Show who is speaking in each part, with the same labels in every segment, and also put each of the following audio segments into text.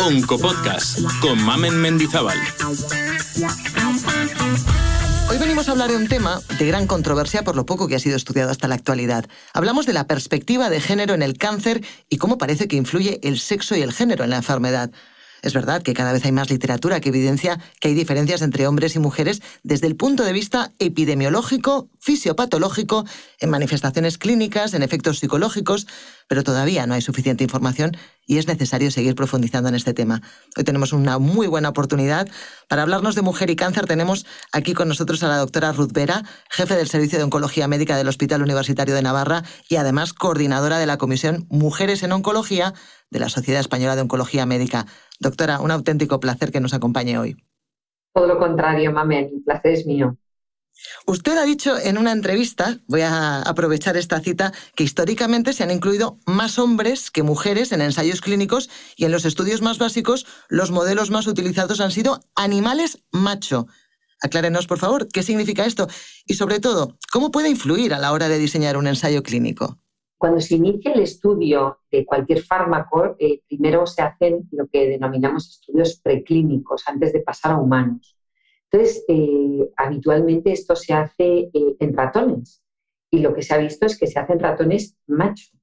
Speaker 1: Oncopodcast con Mamen Mendizábal.
Speaker 2: Hoy venimos a hablar de un tema de gran controversia por lo poco que ha sido estudiado hasta la actualidad. Hablamos de la perspectiva de género en el cáncer y cómo parece que influye el sexo y el género en la enfermedad. Es verdad que cada vez hay más literatura que evidencia que hay diferencias entre hombres y mujeres desde el punto de vista epidemiológico, fisiopatológico, en manifestaciones clínicas, en efectos psicológicos, pero todavía no hay suficiente información y es necesario seguir profundizando en este tema. Hoy tenemos una muy buena oportunidad para hablarnos de mujer y cáncer. Tenemos aquí con nosotros a la doctora Ruth Vera, jefe del Servicio de Oncología Médica del Hospital Universitario de Navarra y además coordinadora de la Comisión Mujeres en Oncología de la Sociedad Española de Oncología Médica. Doctora, un auténtico placer que nos acompañe hoy.
Speaker 3: Todo lo contrario, Mamen, el placer es mío.
Speaker 2: Usted ha dicho en una entrevista, voy a aprovechar esta cita, que históricamente se han incluido más hombres que mujeres en ensayos clínicos y en los estudios más básicos los modelos más utilizados han sido animales macho. Aclárenos, por favor, qué significa esto y, sobre todo, cómo puede influir a la hora de diseñar un ensayo clínico.
Speaker 3: Cuando se inicia el estudio de cualquier fármaco, eh, primero se hacen lo que denominamos estudios preclínicos antes de pasar a humanos. Entonces, eh, habitualmente esto se hace eh, en ratones y lo que se ha visto es que se hacen ratones macho.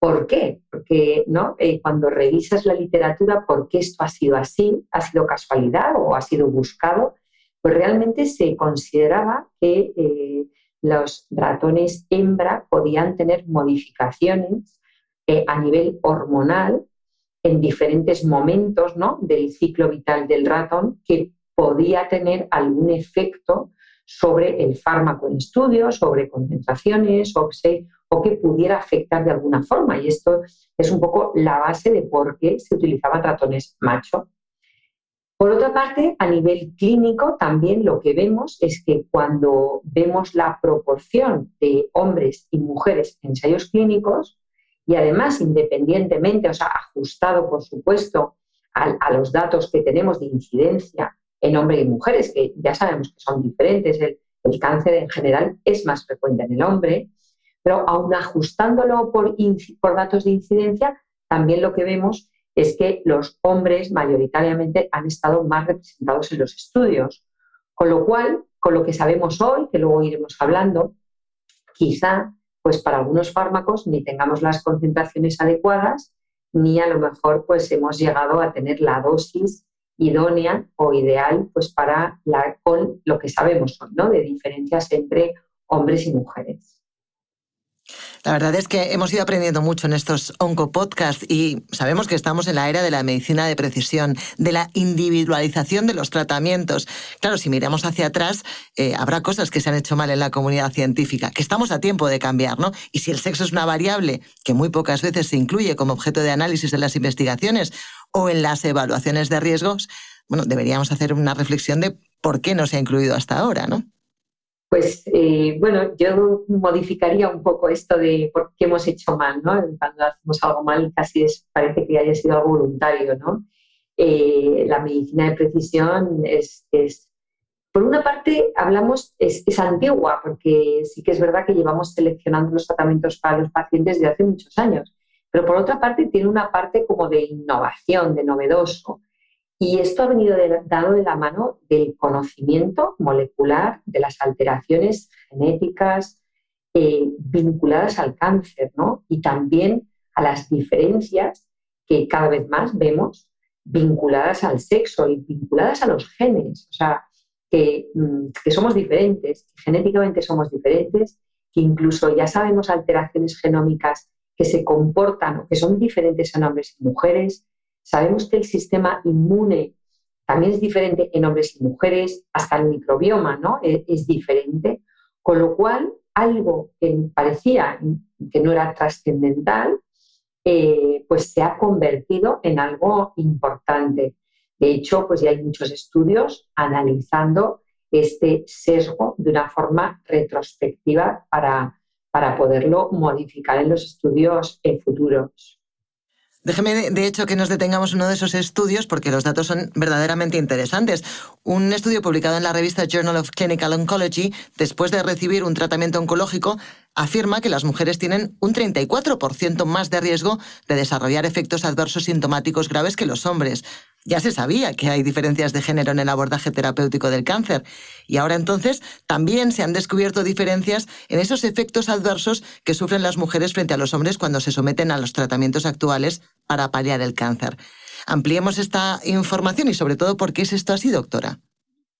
Speaker 3: ¿Por qué? Porque ¿no? cuando revisas la literatura, ¿por qué esto ha sido así? ¿Ha sido casualidad o ha sido buscado? Pues realmente se consideraba que los ratones hembra podían tener modificaciones eh, a nivel hormonal en diferentes momentos ¿no? del ciclo vital del ratón que podía tener algún efecto sobre el fármaco en estudio, sobre concentraciones o, o que pudiera afectar de alguna forma. Y esto es un poco la base de por qué se utilizaban ratones macho por otra parte, a nivel clínico, también lo que vemos es que cuando vemos la proporción de hombres y mujeres en ensayos clínicos, y además independientemente, o sea, ajustado, por supuesto, a, los datos que tenemos de incidencia en hombres y mujeres, que ya sabemos que son diferentes, el, cáncer en general es más frecuente en el hombre, pero aún ajustándolo por, por datos de incidencia, también lo que vemos es que los hombres mayoritariamente han estado más representados en los estudios. Con lo cual, con lo que sabemos hoy, que luego iremos hablando, quizá pues para algunos fármacos ni tengamos las concentraciones adecuadas, ni a lo mejor pues hemos llegado a tener la dosis idónea o ideal pues para la, con lo que sabemos ¿no? de diferencias entre hombres y mujeres.
Speaker 2: La verdad es que hemos ido aprendiendo mucho en estos oncopodcasts y sabemos que estamos en la era de la medicina de precisión, de la individualización de los tratamientos. Claro, si miramos hacia atrás, eh, habrá cosas que se han hecho mal en la comunidad científica, que estamos a tiempo de cambiar, ¿no? Y si el sexo es una variable que muy pocas veces se incluye como objeto de análisis en las investigaciones o en las evaluaciones de riesgos, bueno, deberíamos hacer una reflexión de por qué no se ha incluido hasta ahora, ¿no?
Speaker 3: Pues eh, bueno, yo modificaría un poco esto de por qué hemos hecho mal, ¿no? Cuando hacemos algo mal casi parece que haya sido algo voluntario, ¿no? Eh, la medicina de precisión es, por una parte, hablamos, es, es, antigua, porque sí que es verdad que llevamos seleccionando los tratamientos para los pacientes desde hace muchos años, pero por otra parte tiene una parte como de innovación, de novedoso. Y esto ha venido dado de la mano del conocimiento molecular de las alteraciones genéticas eh, vinculadas al cáncer, ¿no? Y también a las diferencias que cada vez más vemos vinculadas al sexo y vinculadas a los genes. O sea, que, mm, que somos diferentes, que genéticamente somos diferentes, que incluso ya sabemos alteraciones genómicas que se comportan o que son diferentes en hombres y mujeres, Sabemos que el sistema inmune también es diferente en hombres y mujeres, hasta el microbioma ¿no? E, es, diferente, con lo cual algo que parecía que no era trascendental, eh, pues se ha convertido en algo importante. De hecho, pues ya hay muchos estudios analizando este sesgo de una forma retrospectiva para, para poderlo modificar en los estudios futuros.
Speaker 2: Déjeme, de hecho, que nos detengamos uno de esos estudios porque los datos son verdaderamente interesantes. Un estudio publicado en la revista Journal of Clinical Oncology, después de recibir un tratamiento oncológico, afirma que las mujeres tienen un 34% más de riesgo de desarrollar efectos adversos sintomáticos graves que los hombres. Ya se sabía que hay diferencias de género en el abordaje terapéutico del cáncer y ahora entonces también se han descubierto diferencias en esos efectos adversos que sufren las mujeres frente a los hombres cuando se someten a los tratamientos actuales para paliar el cáncer. Ampliemos esta información y sobre todo por qué es esto así, doctora.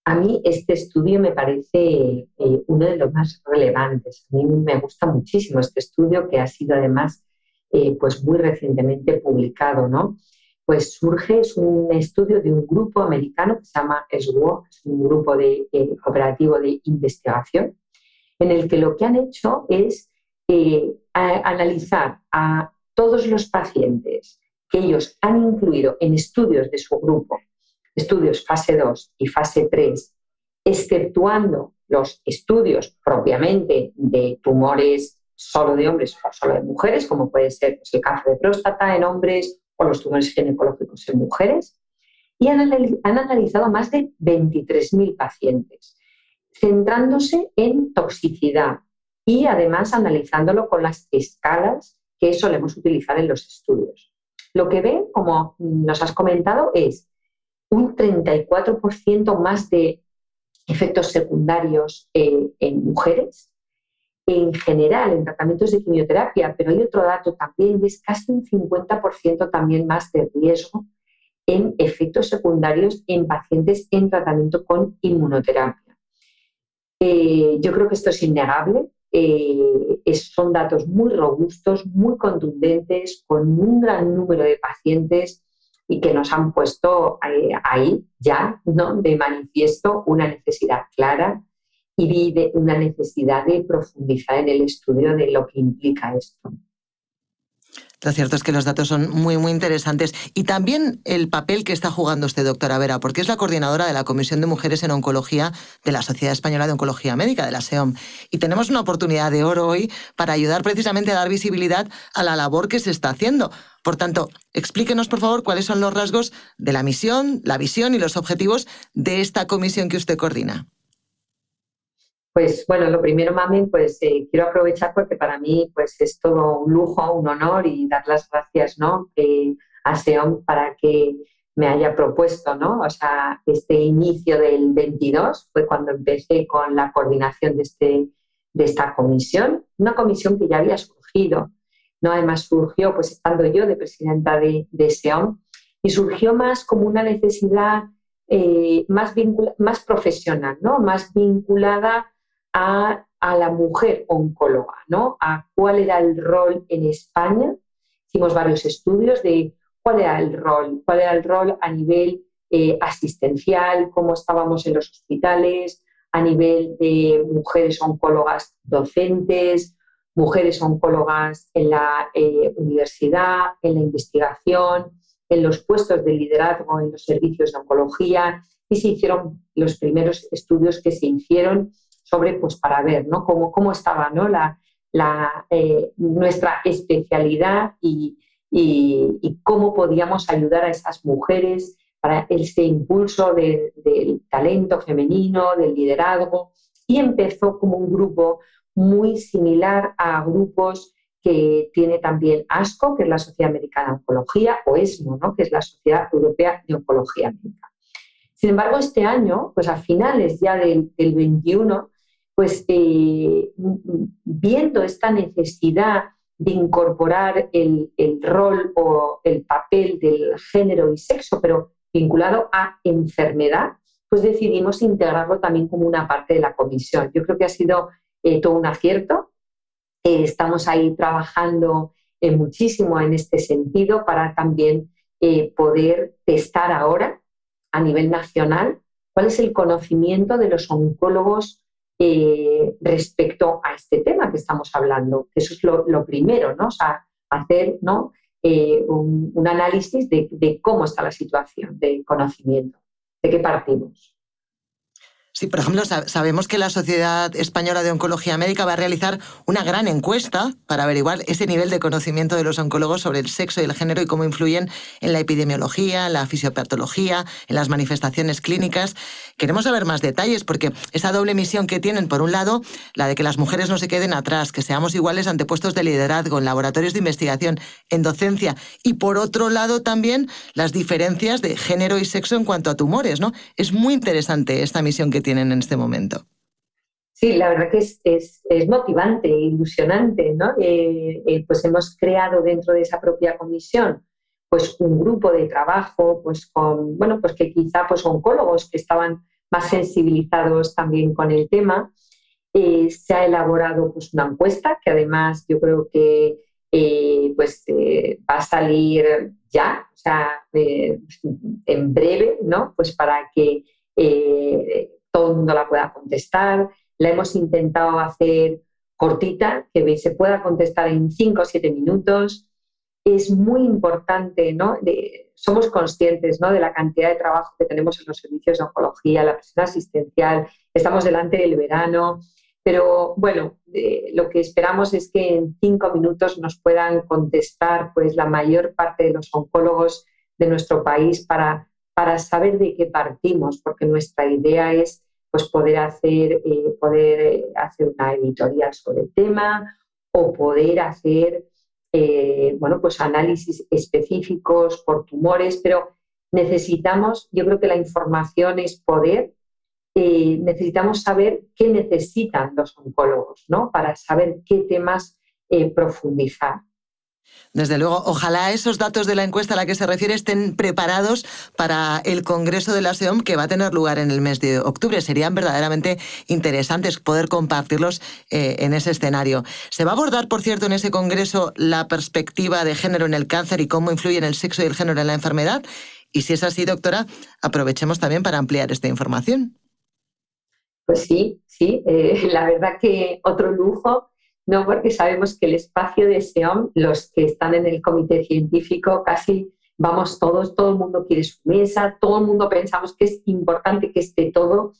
Speaker 3: A mí este estudio me parece eh, uno de los más relevantes. A mí me gusta muchísimo este estudio que ha sido además eh, pues muy recientemente publicado, ¿no? pues surge, es un estudio de un grupo americano que se llama SWOG, un grupo de, eh, operativo de investigación, en el que lo que han hecho es eh, analizar a todos los pacientes que ellos han incluido en estudios de su grupo, estudios fase 2 y fase 3, exceptuando los estudios propiamente de tumores solo de hombres o solo de mujeres, como puede ser pues, el cáncer de próstata en hombres o los tumores ginecológicos en mujeres y han, analizado más de 23.000 pacientes, centrándose en toxicidad y además analizándolo con las escalas que solemos utilizar en los estudios. Lo que ven, como nos has comentado, es un 34% más de efectos secundarios en mujeres en general en tratamientos de quimioterapia, pero hay otro dato también, es casi un 50% también más de riesgo en efectos secundarios en pacientes en tratamiento con inmunoterapia. Eh, yo creo que esto es innegable. Eh, son datos muy robustos, muy contundentes, con un gran número de pacientes y que nos han puesto eh, ahí ya ¿no? de manifiesto una necesidad clara y vi una necesidad de profundizar en el estudio de lo que implica esto.
Speaker 2: Lo cierto es que los datos son muy, muy interesantes. Y también el papel que está jugando usted, doctora Vera, porque es la coordinadora de la Comisión de Mujeres en Oncología de la Sociedad Española de Oncología Médica, de la SEOM. Y tenemos una oportunidad de oro hoy para ayudar precisamente a dar visibilidad a la labor que se está haciendo. Por tanto, explíquenos, por favor, cuáles son los rasgos de la misión, la visión y los objetivos de esta comisión que usted coordina.
Speaker 3: Pues bueno, lo primero, Mami, pues eh, quiero aprovechar porque para mí pues es todo un lujo, un honor y dar las gracias ¿no? a SEOM para que me haya propuesto, ¿no? O sea, este inicio del 22 fue cuando empecé con la coordinación de, este, de esta comisión, una comisión que ya había surgido, ¿no? Además surgió pues estando yo de presidenta de, de SEOM y surgió más como una necesidad eh, más, más profesional, ¿no? Más vinculada a, la mujer oncóloga, ¿no? A cuál era el rol en España. Hicimos varios estudios de cuál era el rol, cuál era el rol a nivel eh, asistencial, cómo estábamos en los hospitales, a nivel de mujeres oncólogas docentes, mujeres oncólogas en la eh, universidad, en la investigación, en los puestos de liderazgo en los servicios de oncología y se hicieron los primeros estudios que se hicieron sobre, pues para ver ¿no? cómo, cómo estaba ¿no? la, la, eh, nuestra especialidad y, y, cómo podíamos ayudar a esas mujeres para ese impulso del talento femenino, del liderazgo. Y empezó como un grupo muy similar a grupos que tiene también ASCO, que es la Sociedad Americana de Oncología, o ESMO, ¿no? que es la Sociedad Europea de Oncología Médica. Sin embargo, este año, pues a finales ya del, del 21, pues eh, viendo esta necesidad de incorporar el, rol o el papel del género y sexo, pero vinculado a enfermedad, pues decidimos integrarlo también como una parte de la comisión. Yo creo que ha sido eh, todo un acierto. Eh, estamos ahí trabajando muchísimo en este sentido para también poder testar ahora a nivel nacional cuál es el conocimiento de los oncólogos eh, respecto a este tema que estamos hablando. Eso es lo, primero, ¿no? Hacer ¿no? Eh, un, análisis de, cómo está la situación de conocimiento, de qué partimos.
Speaker 2: Sí, por ejemplo, sabemos que la Sociedad Española de Oncología Médica va a realizar una gran encuesta para averiguar ese nivel de conocimiento de los oncólogos sobre el sexo y el género y cómo influyen en la epidemiología, en la fisiopatología, en las manifestaciones clínicas. Queremos saber más detalles porque esa doble misión que tienen, por un lado, la de que las mujeres no se queden atrás, que seamos iguales ante puestos de liderazgo en laboratorios de investigación, en docencia, y por otro lado también las diferencias de género y sexo en cuanto a tumores, ¿no? Es muy interesante esta misión que tienen en este momento.
Speaker 3: Sí, la verdad que es, es, es motivante, ilusionante, ¿no? Eh, eh, pues hemos creado dentro de esa propia comisión pues un grupo de trabajo pues con, bueno, pues que quizá pues oncólogos que estaban más sensibilizados también con el tema. Eh, se ha elaborado pues una encuesta que además yo creo que pues va a salir ya, o sea, en breve, ¿no? Pues para que todo el mundo la pueda contestar. La hemos intentado hacer cortita, que se pueda contestar en 5 o 7 minutos. Es muy importante, ¿no? somos conscientes ¿no? de la cantidad de trabajo que tenemos en los servicios de oncología, la presión asistencial, estamos delante del verano, pero bueno, lo que esperamos es que en cinco minutos nos puedan contestar pues, la mayor parte de los oncólogos de nuestro país para para saber de qué partimos, porque nuestra idea es pues, poder, hacer, eh, poder eh, hacer una editorial sobre el tema o poder hacer eh, bueno, pues análisis específicos por tumores, pero necesitamos, yo creo que la información es poder, necesitamos saber qué necesitan los oncólogos, ¿no? Para saber qué temas profundizar.
Speaker 2: Desde luego, ojalá esos datos de la encuesta a la que se refiere estén preparados para el Congreso de la SEOM que va a tener lugar en el mes de octubre. Serían verdaderamente interesantes poder compartirlos eh, en ese escenario. Se va a abordar, por cierto, en ese Congreso la perspectiva de género en el cáncer y cómo influyen el sexo y el género en la enfermedad. Y si es así, doctora, aprovechemos también para ampliar esta información.
Speaker 3: Pues sí, sí, eh, la verdad que otro lujo no porque sabemos que el espacio de SEOM, los que están en el comité científico, casi vamos todos, todo el mundo quiere su mesa, todo el mundo pensamos que es importante que esté todo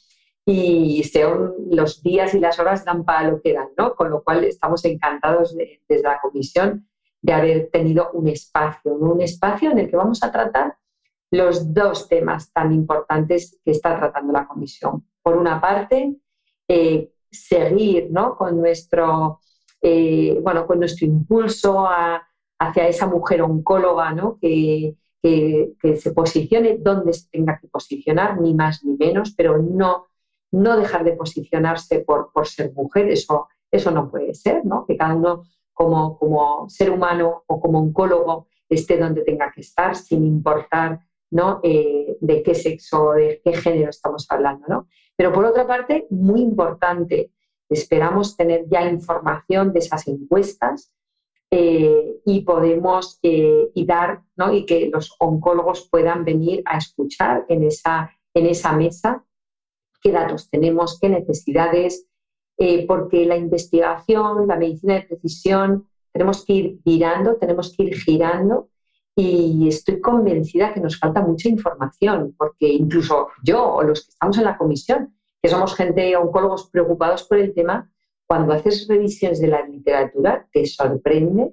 Speaker 3: y SEOM, los días y las horas dan para lo que dan, ¿no? Con lo cual estamos encantados desde la comisión de haber tenido un espacio, un espacio en el que vamos a tratar los dos temas tan importantes que está tratando la comisión. Por una parte, eh, seguir ¿no? con nuestro eh, bueno, con nuestro impulso hacia esa mujer oncóloga ¿no? que, se posicione donde se tenga que posicionar, ni más ni menos, pero no, no dejar de posicionarse por, por ser mujer, eso, eso no puede ser, ¿no? que cada uno como, como ser humano o como oncólogo esté donde tenga que estar, sin importar ¿no? Eh, de qué sexo, de qué género estamos hablando. ¿no? Pero por otra parte, muy importante, Esperamos tener ya información de esas encuestas eh, y podemos eh, y dar ¿no? y que los oncólogos puedan venir a escuchar en esa, en esa mesa qué datos tenemos, qué necesidades, eh, porque la investigación, la medicina de precisión, tenemos que ir virando, tenemos que ir girando y estoy convencida que nos falta mucha información, porque incluso yo o los que estamos en la comisión que somos gente, oncólogos preocupados por el tema, cuando haces revisiones de la literatura te sorprende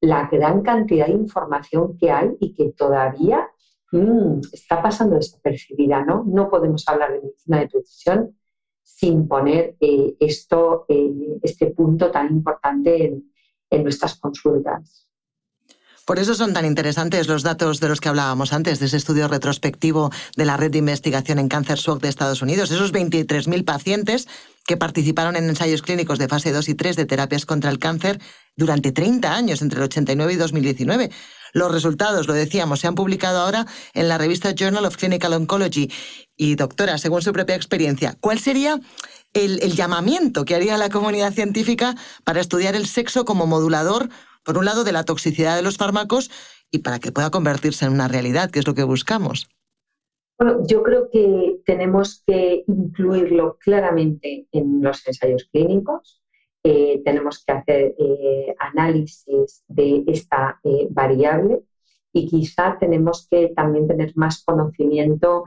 Speaker 3: la gran cantidad de información que hay y que todavía mm, está pasando desapercibida. ¿no? no podemos hablar de medicina de precisión sin poner eh, esto, eh, este punto tan importante en nuestras consultas.
Speaker 2: Por eso son tan interesantes los datos de los que hablábamos antes, de ese estudio retrospectivo de la Red de Investigación en Cáncer SWOG de Estados Unidos. Esos 23.000 pacientes que participaron en ensayos clínicos de fase 2 y 3 de terapias contra el cáncer durante 30 años, entre el 89 y 2019. Los resultados, lo decíamos, se han publicado ahora en la revista Journal of Clinical Oncology. Y doctora, según su propia experiencia, ¿cuál sería el, el llamamiento que haría la comunidad científica para estudiar el sexo como modulador por un lado, de la toxicidad de los fármacos y para que pueda convertirse en una realidad, que es lo que buscamos.
Speaker 3: Bueno, yo creo que tenemos que incluirlo claramente en los ensayos clínicos. Eh, tenemos que hacer eh, análisis de esta eh, variable y quizá tenemos que también tener más conocimiento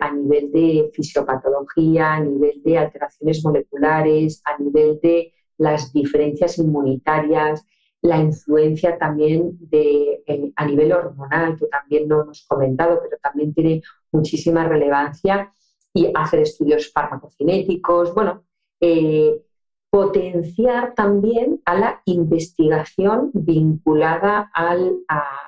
Speaker 3: a nivel de fisiopatología, a nivel de alteraciones moleculares, a nivel de las diferencias inmunitarias, la influencia también de, eh, a nivel hormonal, que también no hemos comentado, pero también tiene muchísima relevancia, y hacer estudios farmacocinéticos, bueno, eh, potenciar también a la investigación vinculada al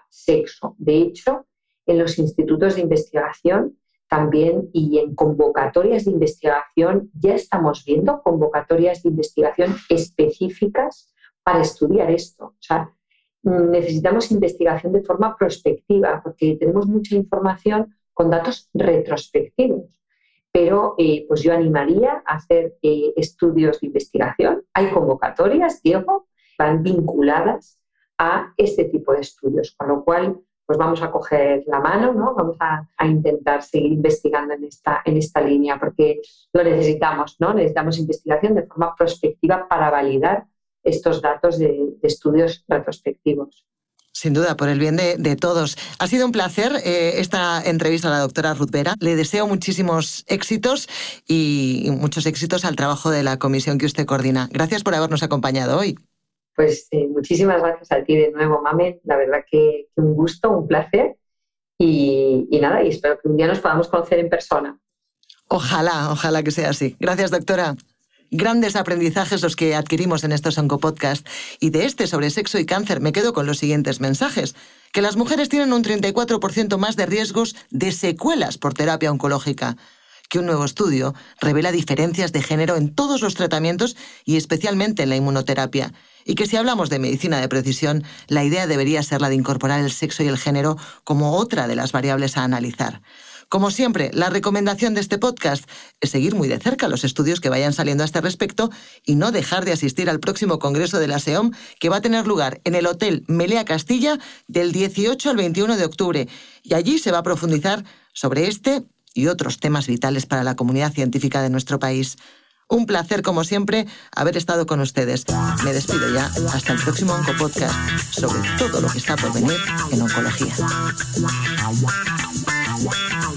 Speaker 3: sexo. De hecho, en los institutos de investigación también y en convocatorias de investigación ya estamos viendo convocatorias de investigación específicas para estudiar esto. O sea, necesitamos investigación de forma prospectiva porque tenemos mucha información con datos retrospectivos. Pero eh, pues yo animaría a hacer eh, estudios de investigación. Hay convocatorias, Diego, van vinculadas a este tipo de estudios, con lo cual pues vamos a coger la mano, ¿no? Vamos a, intentar seguir investigando en esta, en esta línea porque lo necesitamos, ¿no? Necesitamos investigación de forma prospectiva para validar estos datos de, estudios retrospectivos.
Speaker 2: Sin duda, por el bien de, todos. Ha sido un placer eh, esta entrevista a la doctora Ruth Vera. Le deseo muchísimos éxitos y muchos éxitos al trabajo de la comisión que usted coordina. Gracias por habernos acompañado hoy.
Speaker 3: Pues eh, muchísimas gracias a ti de nuevo, Mamen. La verdad que, un gusto, un placer. Y, y, nada, y espero que un día nos podamos conocer en persona.
Speaker 2: Ojalá, ojalá que sea así. Gracias, doctora. Grandes aprendizajes los que adquirimos en estos Oncopodcast. Y de este sobre sexo y cáncer me quedo con los siguientes mensajes. Que las mujeres tienen un 34% más de riesgos de secuelas por terapia oncológica que un nuevo estudio revela diferencias de género en todos los tratamientos y especialmente en la inmunoterapia, y que si hablamos de medicina de precisión, la idea debería ser la de incorporar el sexo y el género como otra de las variables a analizar. Como siempre, la recomendación de este podcast es seguir muy de cerca los estudios que vayan saliendo a este respecto y no dejar de asistir al próximo Congreso de la SEOM que va a tener lugar en el Hotel Melea Castilla del 18 al 21 de octubre. Y allí se va a profundizar sobre este y otros temas vitales para la comunidad científica de nuestro país. Un placer, como siempre, haber estado con ustedes. Me despido ya. Hasta el próximo Oncopodcast sobre todo lo que está por venir en oncología.